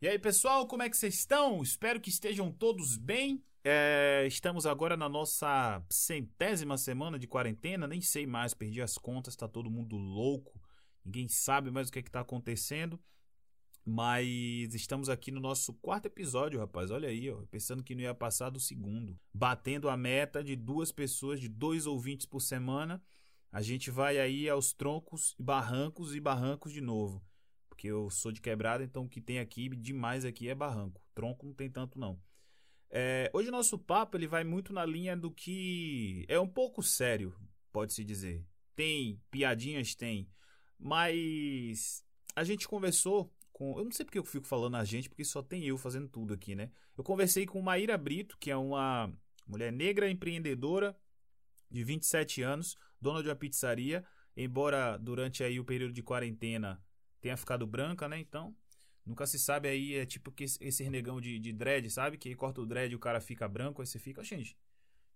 E aí, pessoal, como é que vocês estão? Espero que estejam todos bem. É, estamos agora na nossa centésima semana de quarentena, nem sei mais, perdi as contas, tá todo mundo louco, ninguém sabe mais o que é que tá acontecendo. Mas estamos aqui no nosso quarto episódio, rapaz. Olha aí, ó, pensando que não ia passar do segundo. Batendo a meta de duas pessoas, de dois ouvintes por semana. A gente vai aí aos troncos, barrancos e barrancos de novo. Porque eu sou de quebrada, então o que tem aqui demais aqui é barranco. Tronco não tem tanto, não. É, hoje o nosso papo ele vai muito na linha do que é um pouco sério, pode-se dizer. Tem piadinhas, tem. Mas a gente conversou com. Eu não sei porque eu fico falando a gente, porque só tem eu fazendo tudo aqui, né? Eu conversei com Maíra Brito, que é uma mulher negra empreendedora de 27 anos, dona de uma pizzaria, embora durante aí o período de quarentena tenha ficado branca, né? Então, nunca se sabe aí, é tipo que esse renegão de, de dread, sabe? Que corta o dread e o cara fica branco, aí você fica, gente.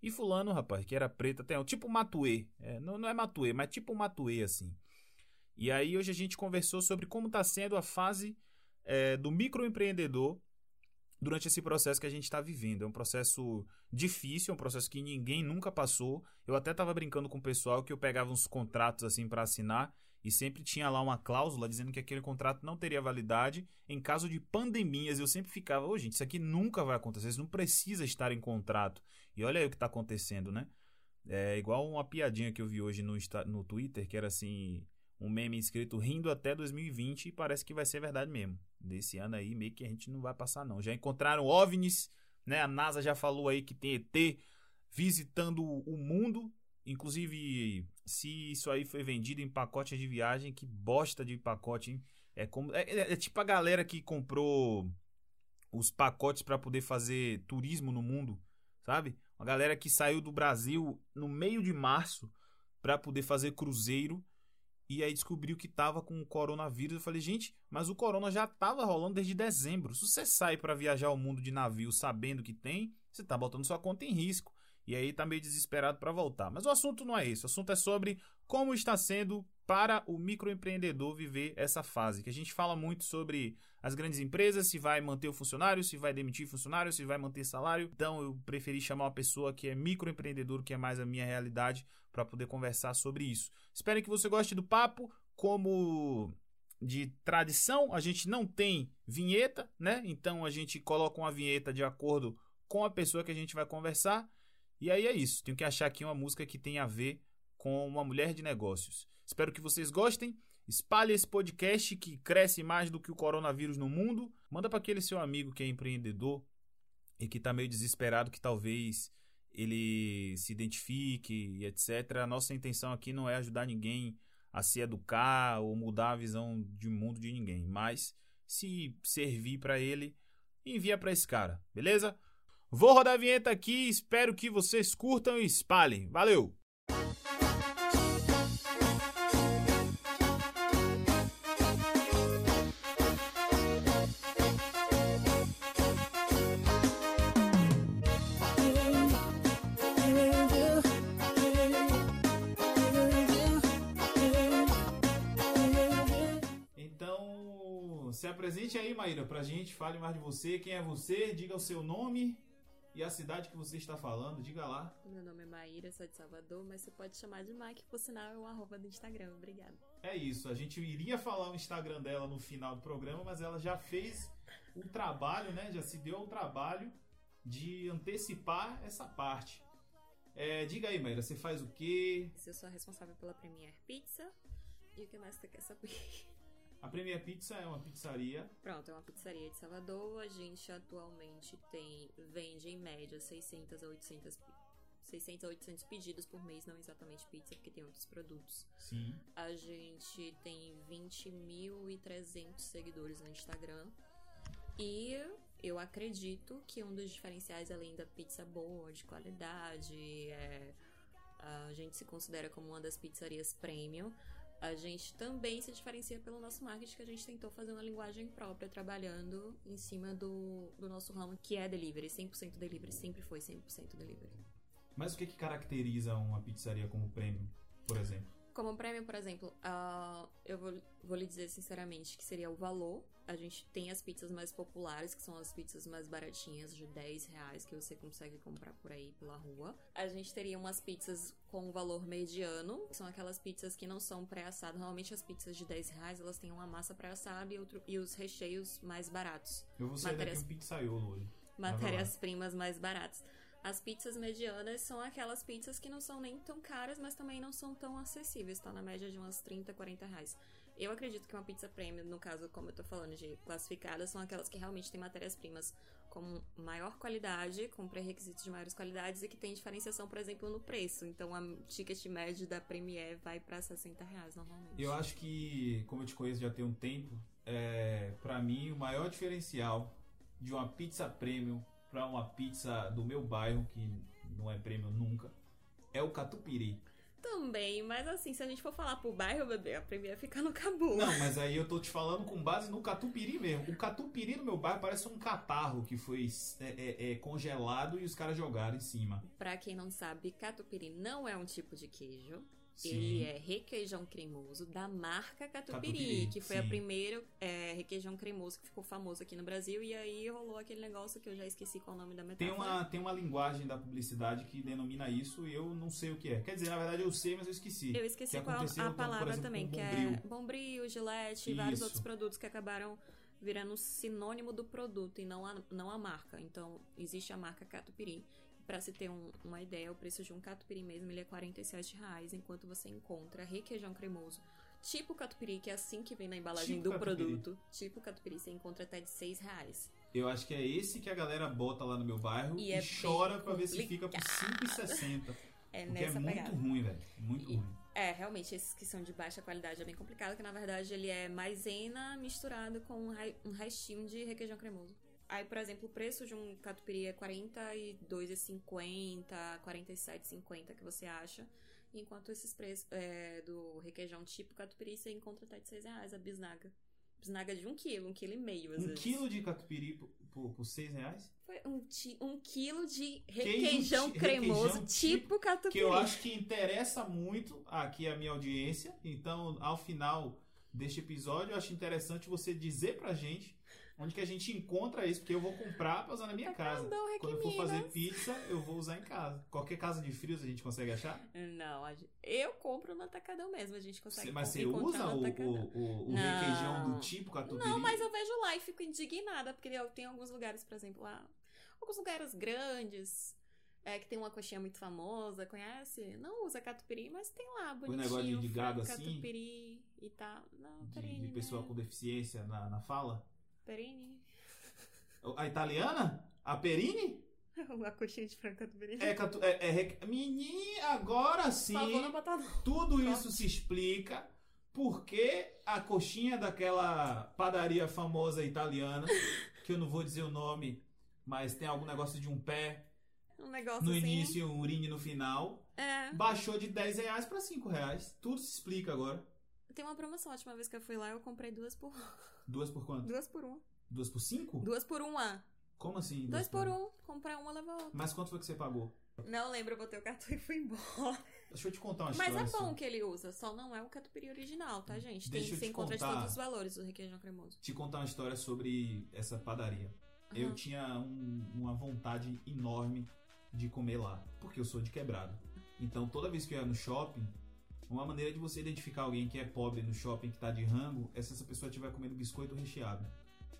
E fulano, rapaz, que era preto até, tipo Matuê. É, não, não é Matuê, mas tipo Matuê, assim. E aí hoje a gente conversou sobre como está sendo a fase é, do microempreendedor durante esse processo que a gente está vivendo. É um processo difícil, é um processo que ninguém nunca passou. Eu até estava brincando com o pessoal que eu pegava uns contratos assim para assinar e sempre tinha lá uma cláusula dizendo que aquele contrato não teria validade em caso de pandemias. Eu sempre ficava, ô oh, gente, isso aqui nunca vai acontecer, isso não precisa estar em contrato. E olha aí o que está acontecendo, né? É igual uma piadinha que eu vi hoje no, no Twitter, que era assim, um meme escrito rindo até 2020 e parece que vai ser verdade mesmo. Desse ano aí meio que a gente não vai passar não. Já encontraram OVNIs, né? A NASA já falou aí que tem ET visitando o mundo. Inclusive, se isso aí foi vendido em pacote de viagem, que bosta de pacote, hein? É como é, é, é tipo a galera que comprou os pacotes para poder fazer turismo no mundo, sabe? Uma galera que saiu do Brasil no meio de março para poder fazer cruzeiro e aí descobriu que tava com o coronavírus. Eu falei, gente, mas o corona já tava rolando desde dezembro. Se você sai para viajar o mundo de navio sabendo que tem, você tá botando sua conta em risco. E aí tá meio desesperado para voltar. Mas o assunto não é esse. O assunto é sobre como está sendo para o microempreendedor viver essa fase. Que a gente fala muito sobre as grandes empresas, se vai manter o funcionário, se vai demitir funcionário, se vai manter salário. Então eu preferi chamar uma pessoa que é microempreendedor, que é mais a minha realidade, para poder conversar sobre isso. Espero que você goste do papo. Como de tradição, a gente não tem vinheta, né? Então a gente coloca uma vinheta de acordo com a pessoa que a gente vai conversar. E aí é isso. Tenho que achar aqui uma música que tenha a ver com uma mulher de negócios. Espero que vocês gostem. Espalhe esse podcast que cresce mais do que o coronavírus no mundo. Manda para aquele seu amigo que é empreendedor e que está meio desesperado, que talvez ele se identifique e etc. A nossa intenção aqui não é ajudar ninguém a se educar ou mudar a visão de mundo de ninguém, mas se servir para ele, envia para esse cara, beleza? Vou rodar a vinheta aqui, espero que vocês curtam e espalhem. Valeu! apresente aí, Maíra, pra gente, fale mais de você, quem é você, diga o seu nome e a cidade que você está falando, diga lá. Meu nome é Maíra, sou de Salvador, mas você pode chamar de Mike, por sinal é o arroba do Instagram, obrigada. É isso, a gente iria falar o Instagram dela no final do programa, mas ela já fez o trabalho, né, já se deu o trabalho de antecipar essa parte. É, diga aí, Maíra, você faz o quê? Eu sou a responsável pela Premier Pizza. E o que mais você quer saber? A Premier Pizza é uma pizzaria. Pronto, é uma pizzaria de Salvador. A gente atualmente tem vende em média 600 a 800 600 a 800 pedidos por mês, não exatamente pizza, porque tem outros produtos. Sim. A gente tem 20.300 seguidores no Instagram. E eu acredito que um dos diferenciais, além da pizza boa, de qualidade, é, a gente se considera como uma das pizzarias premium a gente também se diferencia pelo nosso marketing, que a gente tentou fazer uma linguagem própria, trabalhando em cima do, do nosso ramo, que é delivery. 100% delivery, sempre foi 100% delivery. Mas o que, que caracteriza uma pizzaria como premium, por exemplo? Como premium, por exemplo, uh, eu vou, vou lhe dizer sinceramente que seria o valor A gente tem as pizzas mais populares, que são as pizzas mais baratinhas, de 10 reais, que você consegue comprar por aí pela rua. A gente teria umas pizzas com valor mediano, que são aquelas pizzas que não são pré-assadas. Normalmente as pizzas de 10 reais, elas têm uma massa pré-assada e, outro- e os recheios mais baratos. Eu vou sair Matérias- daqui um pizzaiolo hoje. Matérias-primas mais baratas. As pizzas medianas são aquelas pizzas que não são nem tão caras, mas também não são tão acessíveis. Tá na média de umas 30, 40 reais. Eu acredito que uma pizza premium, no caso, como eu tô falando de classificadas, são aquelas que realmente têm matérias-primas com maior qualidade, com pré-requisitos de maiores qualidades e que tem diferenciação, por exemplo, no preço. Então, a ticket médio da Premier vai pra 60 reais normalmente. Eu acho que, como eu te conheço já tem um tempo, é, para mim o maior diferencial de uma pizza premium para uma pizza do meu bairro, que não é premium nunca, é o catupiry. Também, mas assim, se a gente for falar pro bairro, bebê, a Premier fica no Cabu. Não, mas aí eu tô te falando com base no catupiry mesmo. O catupiry no meu bairro parece um catarro que foi é, é, é, congelado e os caras jogaram em cima. Pra quem não sabe, catupiry não é um tipo de queijo. Sim. Ele é requeijão cremoso da marca Catupiry, Catupiry, que foi sim. a primeira é, requeijão cremoso que ficou famoso aqui no Brasil. E aí rolou aquele negócio que eu já esqueci qual é o nome da Tem metáfora. uma, tem uma linguagem da publicidade que denomina isso e eu não sei o que é. Quer dizer, na verdade eu sei, mas eu esqueci. Eu esqueci que qual aconteceu, a palavra exemplo, também, que é Bombril, Gillette e vários outros produtos que acabaram virando sinônimo do produto e não a, não a marca. Então, existe a marca Catupiry. Pra se ter um- uma ideia, o preço de um catupiry mesmo ele é 47 reais, enquanto você encontra requeijão cremoso tipo catupiry, que é assim que vem na embalagem Tipo do catupiry. produto. Tipo catupiry, você encontra até de 6 reais. Eu acho que é esse que a galera bota lá no meu bairro E e, é chora pra ver se fica por complicado. 5,60. É Porque é nessa muito pegada. ruim, velho. Muito E- ruim. É, realmente, esses que são de baixa qualidade é bem complicado, que na verdade ele é maisena misturado com um rai- um restinho de requeijão cremoso. Aí, por exemplo, o preço de um catupiry é R$ 42,50, R$ 47,50 que você acha. Enquanto esses preços é, do requeijão tipo catupiry você encontra até de 6 reais a bisnaga. Bisnaga de 1 quilo, 1 quilo e meio, às Um vezes. quilo de catupiry por, por, por 6 reais? Foi um, ti- um quilo de Queijo requeijão ti- cremoso requeijão tipo catupiry. Que eu acho que interessa muito aqui a minha audiência. Então, ao final deste episódio, eu acho interessante você dizer pra gente onde que a gente encontra isso, porque eu vou comprar pra usar na minha casa. Tacadão, Quando eu for fazer pizza, eu vou usar em casa. Qualquer casa de frios a gente consegue achar? Não, eu compro no atacadão mesmo, a gente consegue Cê- mas você usa o, o, o, o requeijão do tipo catupiry? Não, mas eu vejo lá e fico indignada, porque eu tenho alguns lugares, por exemplo, lá, alguns lugares grandes, é, que tem uma coxinha muito famosa, conhece? Não usa catupiry, mas tem lá, bonitinho, negócio de- de gado assim? catupiry e tal. Não, de, de pessoa né? com deficiência na, na fala? Perine. A italiana? A Perini? a coxinha de frango catupiry. É, catu, é, é Menina, agora sim, tudo isso se explica porque a coxinha daquela padaria famosa italiana, que eu não vou dizer o nome, mas tem algum negócio de um pé Um negócio no assim. início e um urine no final, É. baixou de 10 reais pra 5 reais. Tudo se explica agora. Tem uma promoção, a última vez que eu fui lá, eu comprei duas por Duas por quanto? duas por uma. Duas por cinco? Duas por uma. Como assim? Dois por um. Comprar uma, levar outra. Mas quanto foi que você pagou? Não lembro, eu botei o cartão e fui embora. Deixa eu te contar uma Mas história. é bom assim. que ele usa, só não é o catupiry original, tá, gente? Tem, Deixa eu você te encontra de contar. todos os valores do requeijão cremoso. Te contar uma história sobre essa padaria. Eu Aham. tinha um- uma vontade enorme de comer lá, porque eu sou de quebrado. Então, toda vez que eu ia no shopping, uma maneira de você identificar alguém que é pobre no shopping, que tá de rango, é se essa pessoa estiver comendo biscoito recheado.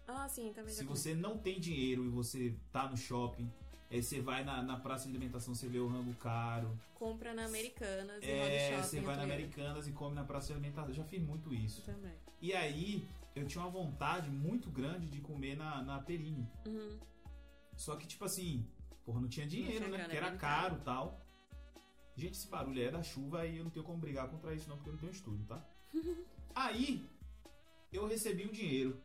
Ah, sim, também Se você não tem dinheiro e você tá no shopping, aí você vai na, na praça de alimentação, você vê o rango caro. compra na Americanas e É, shopping. você vai na Americanas e come na praça de alimentação. Eu já fiz muito isso. dia. Também. E aí, eu tinha uma vontade muito grande de comer na, na Perini. Uhum. Só que, tipo assim, porra, não tinha dinheiro, tinha né? Porque é era bem caro e tal. Gente, esse barulho é da chuva e eu não tenho como brigar contra isso, não, porque eu não tenho estúdio, tá? aí, eu recebi um dinheiro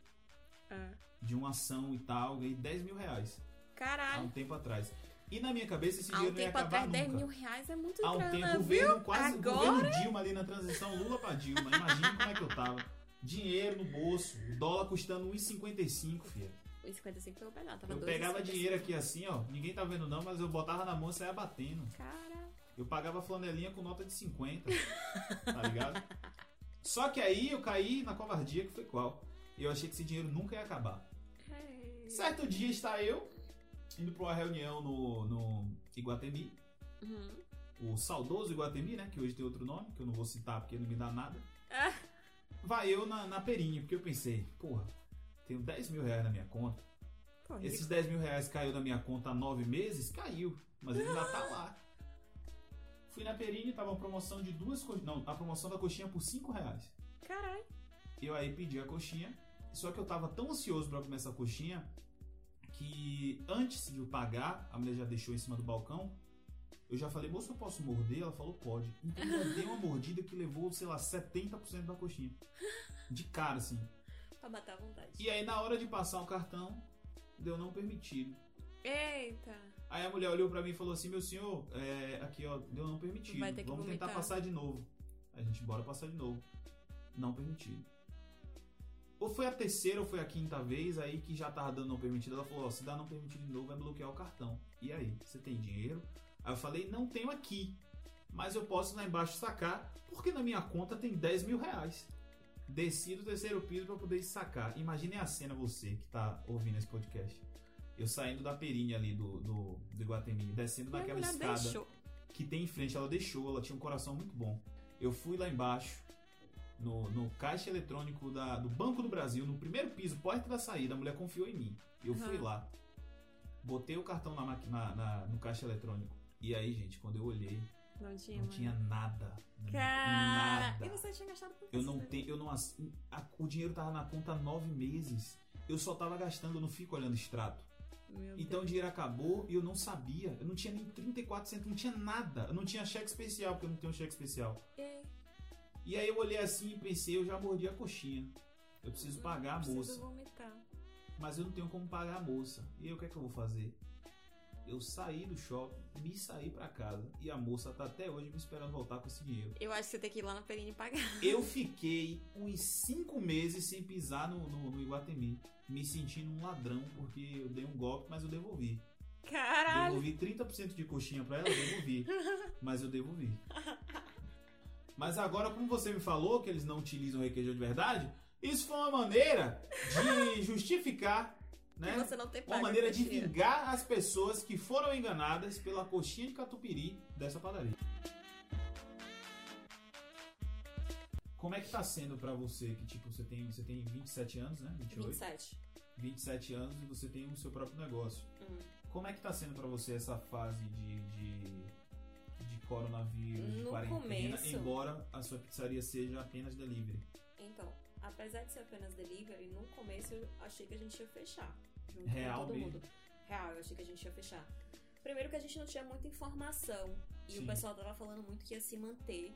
É. de uma ação e tal, ganhei 10 mil reais há Caralho. um tempo atrás. E na minha cabeça esse Há um dinheiro não ia acabar atrás, 10 nunca. mil reais é muito Há um grana, tempo, viu? governo, quase o Agora... governo Dilma ali na transição, Lula pra Dilma. Imagina como é que eu tava. Dinheiro no bolso, o dólar custando 1,55, filha. O 55 foi o pedaço, tava Eu 12,55. pegava dinheiro aqui assim, ó. Ninguém tá vendo não, mas eu botava na mão e saia batendo. Cara, Eu pagava flanelinha com nota de 50. tá ligado? Só que aí eu caí na covardia que foi qual? Eu achei que esse dinheiro nunca ia acabar. Certo dia está eu indo para uma reunião no, no Iguatemi. Uhum. O saudoso Iguatemi, né? Que hoje tem outro nome, que eu não vou citar porque não me dá nada. Ah. Vai eu na, na perinha, porque eu pensei, porra, tenho 10 mil reais na minha conta. Pô, Esses 10 mil reais caiu da minha conta há 9 meses? Caiu, mas ele ainda tá lá. Fui na perinha, tava uma promoção de duas coxinhas. Não, a promoção da coxinha por 5 reais. Caralho. Eu aí pedi a coxinha, só que eu tava tão ansioso pra comer essa coxinha que antes de eu pagar, a mulher já deixou em cima do balcão. Eu já falei, moça, eu posso morder? Ela falou, pode. Então eu dei uma mordida que levou, sei lá, 70% da coxinha. De cara, assim. Pra matar a vontade. E aí, na hora de passar o cartão, deu não permitido. Eita. Aí a mulher olhou pra mim e falou assim: Meu senhor, é, aqui ó, deu não permitido. Vamos tentar vomitar." passar de novo. A gente bora passar de novo. Não permitido. Ou foi a terceira ou foi a quinta vez aí que já tava dando não permitido. Ela falou: Ó, se dá não permitido de novo, vai bloquear o cartão. E aí, você tem dinheiro? Aí eu falei: Não tenho aqui. Mas eu posso lá embaixo sacar, porque na minha conta tem 10 mil reais. Desci do terceiro piso pra poder sacar. Imaginem a cena, você que tá ouvindo esse podcast. Eu saindo da perinha ali do, do, do Iguatemi, descendo daquela escada deixou. que tem em frente, ela deixou, ela tinha um coração muito bom. Eu fui lá embaixo, no, no caixa eletrônico da, do Banco do Brasil, no primeiro piso, porta da saída, a mulher confiou em mim. Eu fui Aham. lá, botei o cartão na, na, na- no caixa eletrônico. E aí, gente, quando eu olhei, Não tinha, não tinha nada. Cara. Nada. E você tinha gastado por Eu não tenho, eu não a- o dinheiro tava na conta há nove meses. Eu só tava gastando, eu não fico olhando extrato. Meu Então o dinheiro acabou e eu não sabia. Eu não tinha nem 34 centavos, não tinha nada. Eu não tinha cheque especial, porque eu não tenho cheque especial. E aí eu olhei assim e pensei, eu já mordi a coxinha. Eu preciso pagar a moça. vomitar. Mas eu não tenho como pagar a moça. E aí o que é que eu vou fazer? Eu saí do shopping, me saí pra casa. E a moça tá até hoje me esperando voltar com esse dinheiro. Eu acho que você tem que ir lá na Perine e pagar. Eu fiquei uns 5 meses sem pisar no, no, no Iguatemi. Me sentindo um ladrão, porque eu dei um golpe, mas eu devolvi. Caralho. Devolvi 30% de coxinha pra ela, eu devolvi. Mas eu devolvi. Mas agora, como você me falou que eles não utilizam requeijão de verdade, isso foi uma maneira de justificar, né? Que você não tem Uma maneira de vingar as pessoas que foram enganadas pela coxinha de catupiry dessa padaria. Como é que tá sendo pra você que tipo você tem você tem 27 anos, né? 28. 27. 27 anos e você tem o seu próprio negócio. Hum. Como é que tá sendo pra você essa fase de, de, de coronavírus, de No quarentena, começo- embora a sua pizzaria seja apenas delivery? Apesar de ser apenas delivery, no começo eu achei que a gente ia fechar. Junto Real com todo mundo. Real, eu achei que a gente ia fechar. Primeiro que a gente não tinha muita informação. E Sim. o pessoal tava falando muito que ia se manter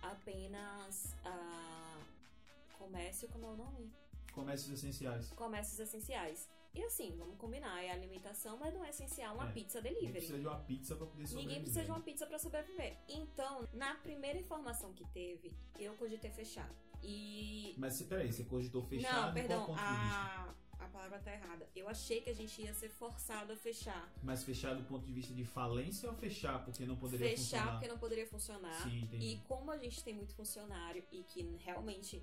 apenas a comércio, como é o nome? Comércios essenciais. Comércios essenciais. E assim, vamos combinar, é alimentação, mas não é essencial uma É, pizza Ninguém delivery. precisa de uma pizza pra poder sobreviver. Ninguém precisa de uma pizza pra sobreviver. Então, na primeira informação que teve, eu cogitei fechar. E Mas peraí, você cogitou fechar não, perdão, a, a palavra tá errada. Eu achei que a gente ia ser forçado a fechar. Mas fechar do ponto de vista de falência ou fechar porque não poderia fechar funcionar? porque não poderia funcionar. Sim, entendi. E como a gente tem muito funcionário e que realmente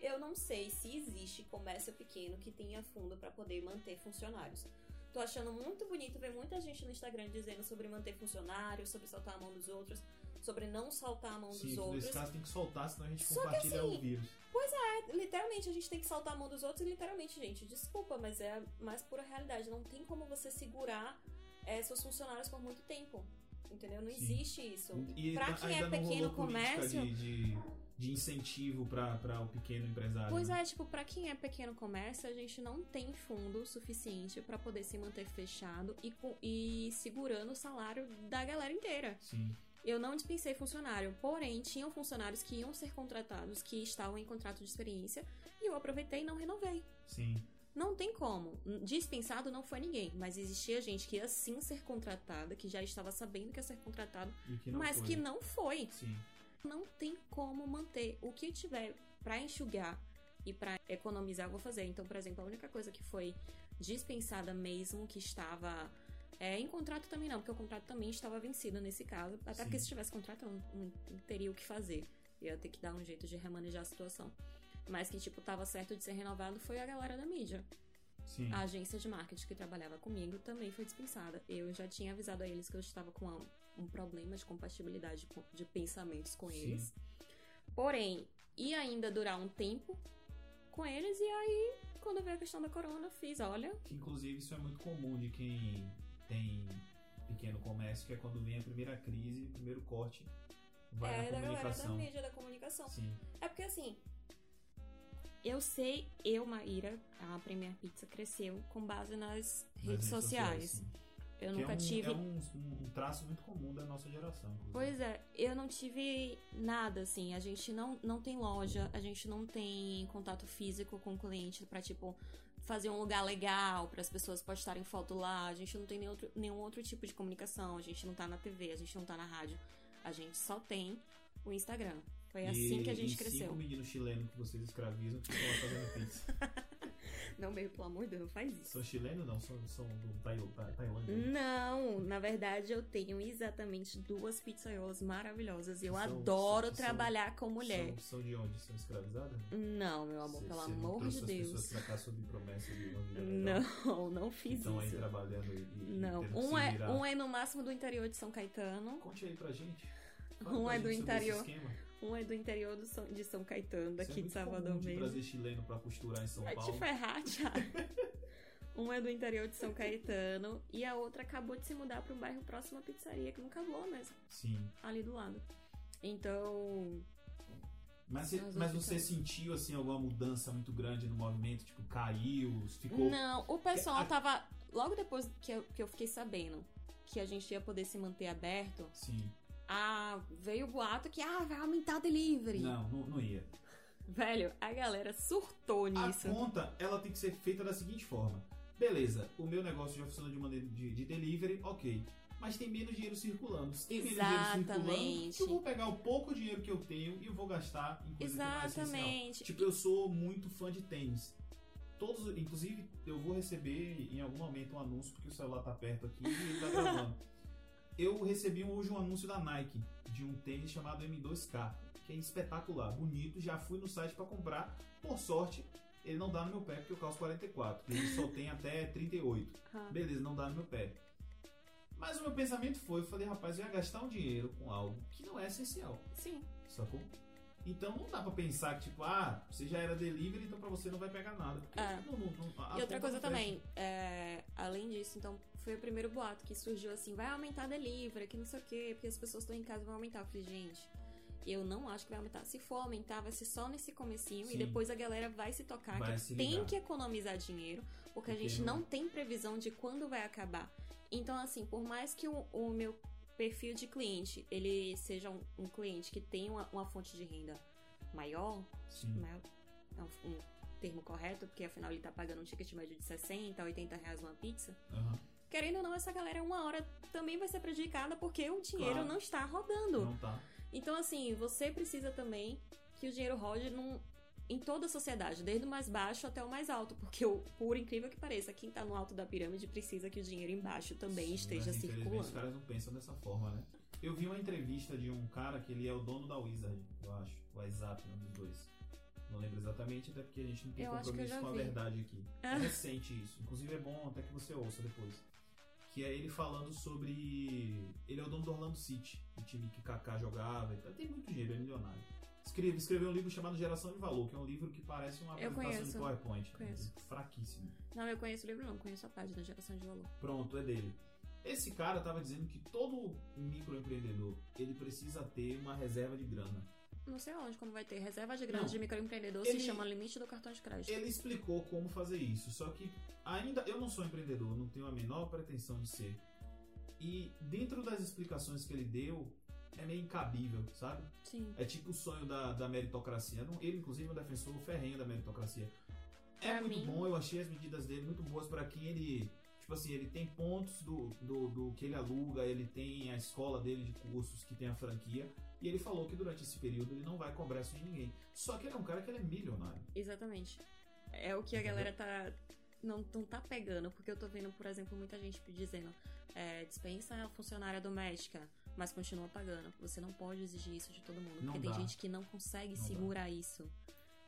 eu não sei se existe comércio pequeno que tenha fundo pra poder manter funcionários. Tô achando muito bonito ver muita gente no Instagram dizendo sobre manter funcionários, sobre soltar a mão dos outros, sobre não soltar a mão Sim, dos outros. nesse caso tem que soltar, senão a gente Só compartilha assim, o vírus. É, literalmente a gente tem que soltar a mão dos outros e literalmente, gente, desculpa, mas é a mais pura realidade. Não tem como você segurar é, seus funcionários por muito tempo. Entendeu? Não Sim. existe isso. E pra quem é pequeno comércio. De, de, de incentivo para o pequeno empresário. Pois né? é, tipo, pra quem é pequeno comércio, a gente não tem fundo suficiente pra poder se manter fechado e, e segurando o salário da galera inteira. Sim. Eu não dispensei funcionário, porém, tinham funcionários que iam ser contratados, que estavam em contrato de experiência, e eu aproveitei e não renovei. Sim. Não tem como. Dispensado não foi ninguém, mas existia gente que ia sim ser contratada, que já estava sabendo que ia ser contratado, que mas foi. que não foi. Sim. Não tem como manter. O que tiver pra enxugar e pra economizar, eu vou fazer. Então, por exemplo, a única coisa que foi dispensada mesmo, que estava. É, em contrato também não, porque o contrato também estava vencido nesse caso. Até Sim. porque se tivesse contrato, eu não, não teria o que fazer. Ia ter que dar um jeito de remanejar a situação. mas que, tipo, tava certo de ser renovado foi a galera da mídia. Sim. A agência de marketing que trabalhava comigo também foi dispensada. Eu já tinha avisado a eles que eu estava com um, problema de compatibilidade com- de pensamentos com Sim. eles. Porém, ia ainda durar um tempo com eles, e aí, quando veio a questão da corona, fiz, olha, inclusive isso é muito comum de quem tem pequeno comércio, que é quando vem a primeira crise, o primeiro corte vai é da galera da comunicação. mídia, da comunicação. Sim. É porque assim, eu sei, eu, Maíra, a Premier Pizza cresceu com base nas Nas redes sociais. sim. Eu Que nunca é um, tive. É um, um- traço muito comum da nossa geração. inclusive. Pois é, eu não tive nada assim. A gente não, não tem loja, a gente não tem contato físico com o cliente pra, tipo, fazer um lugar legal para as pessoas postarem foto lá. A gente não tem nenhum outro, nenhum outro tipo de comunicação. A gente não tá na TV, a gente não tá na rádio. A gente só tem o Instagram. Foi assim E- que a gente e cresceu. cinco meninos chilenos que vocês escravizam que estão fazendo pizza. Não, meio, pelo amor de Deus, não faz isso. são chilenos não? São, são do Tai- Tai- Tailândia? Não, na verdade eu tenho exatamente duas pizzaiolas maravilhosas e eu São- adoro são- trabalhar com mulher. São, de onde? São escravizadas? Não, meu amor, Cê- pelo cê amor de as Deus. pessoas pra cá sob promessa de? Não, não fiz Estão aí isso. trabalhando e, e Não, um é, um é no máximo do interior de São Caetano, Conte aí pra gente. Um é do interior. um é do interior do São- de São Caetano, Isso daqui é de Salvador comum de mesmo. trazer chileno pra costurar em São Vai te Paulo. ferrar, Thiago. Um é do interior de São Caetano e a outra acabou de se mudar para um bairro próximo à pizzaria, que nunca voou mesmo, Sim. ali do lado. Então, Mas, você- Mas você sentiu assim alguma mudança muito grande no movimento? Tipo, caiu, ficou. Não, o pessoal A- tava. Logo depois que eu, que eu fiquei sabendo que a gente ia poder se manter aberto, Sim. Ah, veio o boato que ah, vai aumentar o delivery. Não, não, não ia. Velho, a galera surtou nisso. A conta, ela tem que ser feita da seguinte forma. Beleza, o meu negócio já funciona de maneira de, de delivery, ok. Mas tem menos dinheiro circulando. Se tem menos dinheiro circulando, Exatamente. eu vou pegar o pouco dinheiro que eu tenho e eu vou gastar em coisa que é. Exatamente. Tipo, eu sou muito fã de tênis. Todos, inclusive, eu vou receber em algum momento um anúncio, porque o celular tá perto aqui e ele tá gravando. Eu recebi hoje um anúncio da Nike de um tênis chamado M2K, que é espetacular, bonito. Já fui no site pra comprar. Por sorte, ele não dá no meu pé, porque eu calço 44. Ele só tem até 38. Ah, Beleza, não dá no meu pé. Mas o meu pensamento foi, eu falei, rapaz, eu ia gastar um dinheiro com algo que não é essencial, sim. sacou? Então não dá pra pensar que, tipo, ah, você já era delivery, então pra você não vai pegar nada. Porque É. não- não- não- a E outra coisa não também, é, além disso, então, foi o primeiro boato que surgiu assim, vai aumentar delivery, que não sei o quê, porque as pessoas estão em casa vão aumentar. Eu falei, gente, eu não acho que vai aumentar. Se for aumentar, vai ser só nesse comecinho Sim. e depois a galera vai se tocar Vai que se tem que economizar dinheiro, porque, a Porque gente não- não tem previsão de quando vai acabar. Então, assim, por mais que o, o meu perfil de cliente, ele seja um, um cliente que tem uma, uma fonte de renda maior, Sim. né? É um, um termo correto, porque afinal ele tá pagando um ticket médio de 60, 80 reais uma pizza. Aham. Querendo ou não, essa galera, uma hora também vai ser prejudicada porque o dinheiro Claro. não está rodando. Não tá. Então, assim, você precisa também que o dinheiro rode num, em toda a sociedade, desde o mais baixo até o mais alto. Porque, o- por incrível que pareça, quem tá no alto da pirâmide precisa que o dinheiro embaixo também Sim, esteja mas infelizmente Os circulando. caras não pensam dessa forma, né? Eu vi uma entrevista de um cara que ele é o dono da Wizard, eu acho. O WhatsApp, um dos dois. Não lembro exatamente, até porque a gente não tem Eu compromisso com a verdade aqui. Ah. É recente isso. Inclusive é bom até que você ouça depois. Que é ele falando sobre. Ele é o dono do Orlando City, o time que Kaká jogava e tal. Tem muito dinheiro, é milionário. Escreve, escreveu um livro chamado Geração de Valor, que é um livro que parece uma Eu apresentação conheço. de PowerPoint. Conheço. Fraquíssimo. Não, eu conheço o livro, não. Conheço a página Geração de Valor. Pronto, é dele. Esse cara tava dizendo que todo microempreendedor ele precisa ter uma reserva de grana. Não sei onde, quando vai ter reserva de grana Não. de microempreendedor, Ele- se chama limite do cartão de crédito. Ele explicou como fazer isso, só que ainda eu não sou empreendedor, não tenho a menor pretensão de ser. E dentro das explicações que ele deu, é meio incabível, sabe? Sim. É tipo o sonho da, da meritocracia. Não- Ele, inclusive, é um defensor ferrenho da meritocracia. É Pra muito mim- bom, eu achei as medidas dele muito boas para quem ele. Tipo assim, ele tem pontos do, do, do que ele aluga, ele tem a escola dele de cursos que tem a franquia. E ele falou que durante esse período ele não vai cobrar isso de ninguém. Só que ele é um cara que é milionário. Exatamente. É o que a galera tá. Não, não tá pegando, porque eu tô vendo, por exemplo, muita gente dizendo é, dispensa a funcionária doméstica, mas continua pagando. Você não pode exigir isso de todo mundo, Não porque tem dá. gente que não consegue Não dá. segurar isso.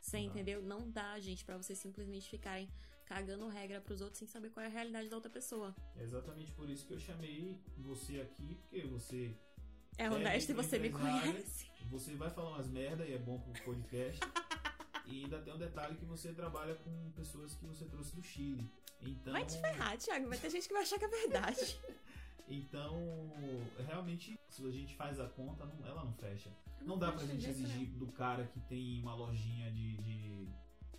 Você Não dá. entendeu? Não dá, gente, pra vocês simplesmente ficarem cagando regra pros outros sem saber qual é a realidade da outra pessoa. É exatamente por isso que eu chamei você aqui, porque você É É, honesto e você me conhece. Você vai falar umas merda e é bom pro podcast. e ainda tem um detalhe que você trabalha com pessoas que você trouxe do Chile. Então, Vai te ferrar, Thiago. Vai ter gente que vai achar que é verdade. então realmente, se a gente faz a conta, não- ela não fecha. Não dá pra gente jeito exigir do cara que tem uma lojinha de, de,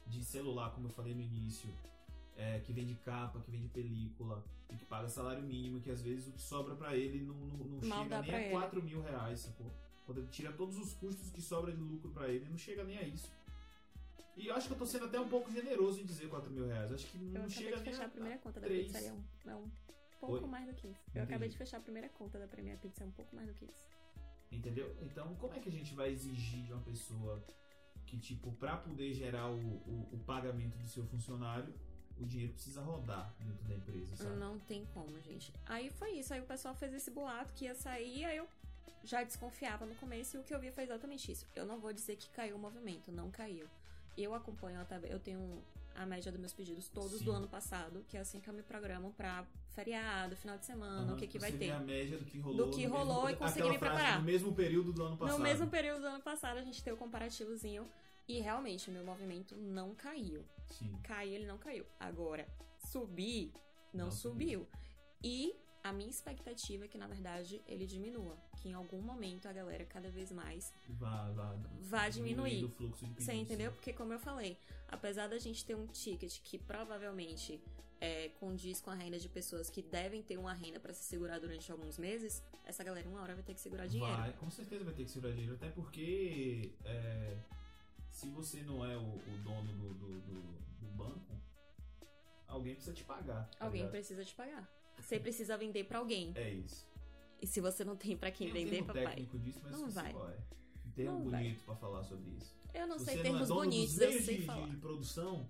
de celular, como eu falei no início, é, que vende capa, que vende película, e que paga salário mínimo, que às vezes o que sobra pra ele não, não, não chega nem a ele. 4 mil reais, sacou? Quando ele tira todos os custos que sobra de lucro pra ele, não chega nem a isso. E eu acho que eu tô sendo até um pouco generoso em dizer 4 mil reais. Acho que Eu não chega nem fechar a, a primeira conta da três. pizzaria. É pouco Oi? mais do que isso. Eu Entendi. acabei de fechar a primeira conta da Premier Pizza. É um pouco mais do que isso. Entendeu? Então, como é que a gente vai exigir de uma pessoa que, tipo, pra poder gerar o, o, o pagamento do seu funcionário, o dinheiro precisa rodar dentro da empresa, sabe? Não tem como, gente. Aí foi isso. Aí o pessoal fez esse boato que ia sair. Aí eu já desconfiava no começo. E o que eu vi foi exatamente isso. Eu não vou dizer que caiu o movimento. Não caiu. Eu acompanho até. Eu tenho a média dos meus pedidos todos Sim. do ano passado. Que é assim que eu me programo pra feriado, final de semana, Aham, o que que vai ter. a média do que rolou. Do que no rolou mesmo, e consegui me preparar. No mesmo período do ano passado. No mesmo período do ano passado, a gente tem o comparativozinho. E realmente, o meu movimento não caiu. Sim. Cair, ele não caiu. Agora, subir, não, Não subiu. E a minha expectativa é que, na verdade, ele diminua. Que em algum momento a galera cada vez mais Vai, vai, Vai diminuir. o fluxo de pedidos. Você entendeu? Porque, como eu falei, apesar da gente ter um ticket que provavelmente é, condiz com a renda de pessoas que devem ter uma renda pra se segurar durante alguns meses, essa galera uma hora vai ter que segurar dinheiro. Vai, com certeza vai ter que segurar dinheiro. Até porque é, se você não é o, o dono do, do, do- do banco, alguém precisa te pagar. tá Alguém ligado? precisa te pagar. Você precisa vender pra alguém. É isso. E se você não tem pra quem Tem um vender, termo papai. técnico disso, mas Não vai. é. Um termo Não vai. bonito pra falar sobre isso. Eu não Se sei termos não é bonitos, eu sei de, falar. de produção,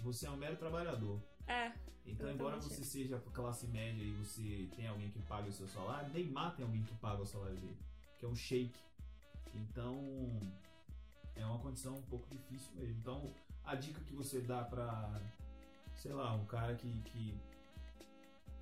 você é um mero trabalhador. É, Então, embora você seja classe média e você tem alguém que paga o seu salário, Neymar tem alguém que paga o salário dele, que é um shake. Então, é uma condição um pouco difícil mesmo. Então, a dica que você dá pra, sei lá, um cara que, que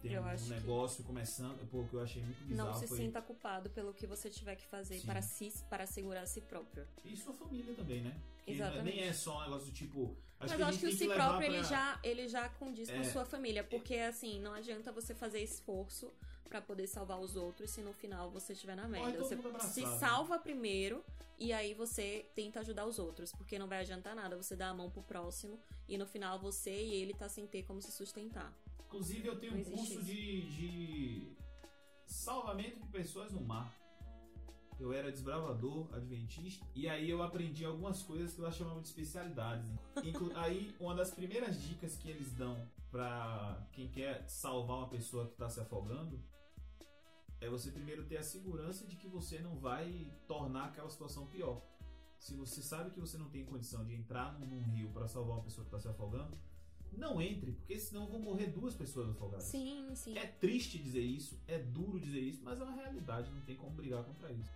tem Eu um acho que- negócio começando, pô, o que eu achei muito bizarro não se foi... sinta culpado pelo que você tiver que fazer Sim. para si, para segurar a si próprio. E sua família também, né? Que é- Exatamente. nem é só um negócio do tipo... Acho Mas que eu acho que o si próprio ele pra- já, ele já condiz com É. a sua família. Porque assim, não adianta você fazer esforço pra poder salvar os outros se no final você estiver na merda. Você se salva primeiro e aí você tenta ajudar os outros. Porque não vai adiantar nada você dar a mão pro próximo e no final você e ele tá sem ter como se sustentar. Inclusive, eu tenho um curso de, de salvamento de pessoas no mar. Eu era desbravador, adventista, e aí eu aprendi algumas coisas que eu chamava de especialidades. Inclu- aí, uma das primeiras dicas que eles dão pra quem quer salvar uma pessoa que tá se afogando é você primeiro ter a segurança de que você não vai tornar aquela situação pior. Se você sabe que você não tem condição de entrar num, num rio para salvar uma pessoa que tá se afogando, não entre, porque senão vão morrer duas pessoas afogadas. Sim, sim. É triste dizer isso, é duro dizer isso, mas é uma realidade, não tem como brigar contra isso.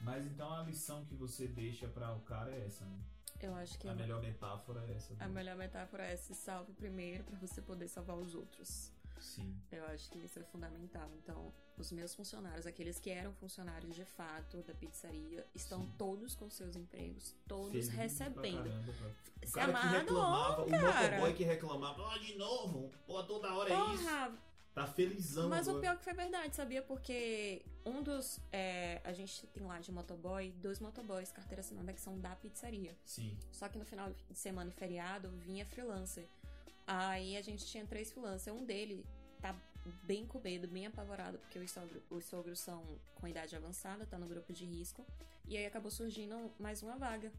Mas então a lição que você deixa para o cara é essa, né? Eu acho que A melhor metáfora é essa. a do- melhor metáfora é se salve primeiro pra você poder salvar os outros. Sim. Eu acho que isso é fundamental. Então, os meus funcionários, aqueles que eram funcionários de fato da pizzaria, estão Sim. todos com seus empregos, todos Feliz recebendo. caramba, cara. O Se cara que amarra reclamava, o motoboy que reclamava, ó, de novo, pô, toda hora é isso. Porra! Tá felizão Mas o agora. pior que foi verdade, sabia? Porque um dos. é, a gente tem lá de motoboy, dois motoboys, carteira assinada, que são da pizzaria. Sim. Só que no final de semana e feriado vinha freelancer. Aí a gente tinha três freelancers. Um dele tá bem com medo, bem apavorado, porque os, sogro- os sogros são com idade avançada, tá no grupo de risco. E aí acabou surgindo mais uma vaga.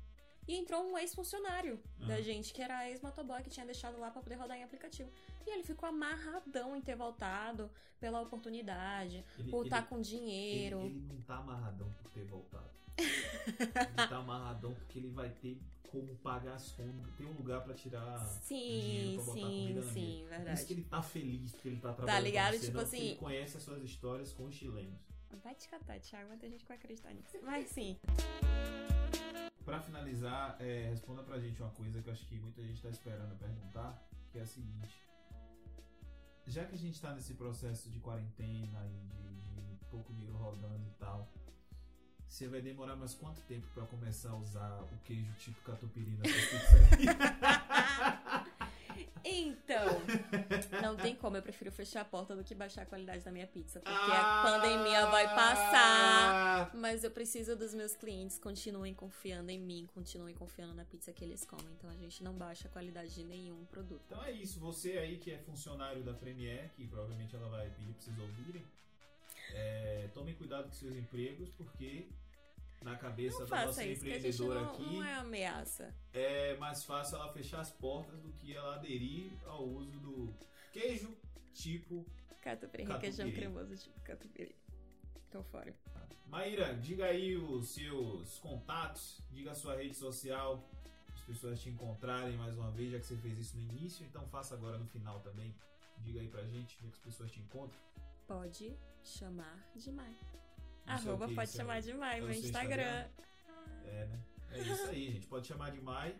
E entrou um ex-funcionário da Ah. gente, que era ex-motoboy, que tinha deixado lá pra poder rodar em aplicativo. E ele ficou amarradão em ter voltado pela oportunidade, Ele, por ele- estar com ele, dinheiro. ele não tá amarradão por ter voltado. ele tá amarradão porque ele vai ter como pagar as contas, tem um lugar pra tirar dinheiro Sim, pra botar sim, comida na sim, mesa. Por isso verdade. que ele tá feliz, porque ele tá trabalhando ligado? com você, Tipo não, assim- ele conhece as suas histórias com os chilenos. Vai te catar, Thiago, muita gente vai acreditar nisso. Mas sim. Pra finalizar, é, responda pra gente uma coisa que eu acho que muita gente tá esperando perguntar, que é a seguinte. Já que a gente tá nesse processo de quarentena e de, de pouco dinheiro rodando e tal, você vai demorar mais quanto tempo pra começar a usar o queijo tipo catupiry na sua pizza? Então, não tem como, eu prefiro fechar a porta do que baixar a qualidade da minha pizza, porque a pandemia vai passar, mas eu preciso dos meus clientes. Continuem confiando em mim, continuem confiando na pizza que eles comem, então a gente não baixa a qualidade de nenhum produto. Então é isso, você aí que é funcionário da Premier, que provavelmente ela vai pedir pra vocês ouvirem, é, tomem cuidado com seus empregos, porque na cabeça Não da nossa isso, empreendedora não, aqui não é ameaça. é mais fácil ela fechar as portas do que ela aderir ao uso do queijo tipo. Catupiry, Catupiry. requeijão cremoso tipo catupiry. Tô fora. Maíra, diga aí os seus contatos, diga a sua rede social, as pessoas te encontrarem mais uma vez, já que você fez isso no início, então faça agora no final também. Diga aí pra gente, onde é que as pessoas te encontram. Pode chamar de Mai. Arroba pode é chamar o- de Mai, é o meu seu Instagram. É, né? É isso aí, gente. Pode chamar de Mai.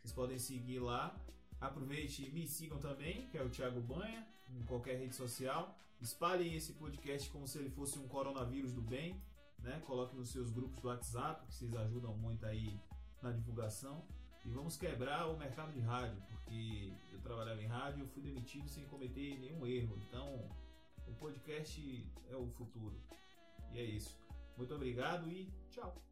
Vocês podem seguir lá. Aproveite e me sigam também, que é o Thiago Banha, em qualquer rede social. Espalhem esse podcast como se ele fosse um coronavírus do bem, né? Coloque nos seus grupos do WhatsApp, que vocês ajudam muito aí na divulgação. E vamos quebrar o mercado de rádio, porque eu trabalhava em rádio e eu fui demitido sem cometer nenhum erro. Então, o podcast é o futuro. E é isso. Muito obrigado e tchau.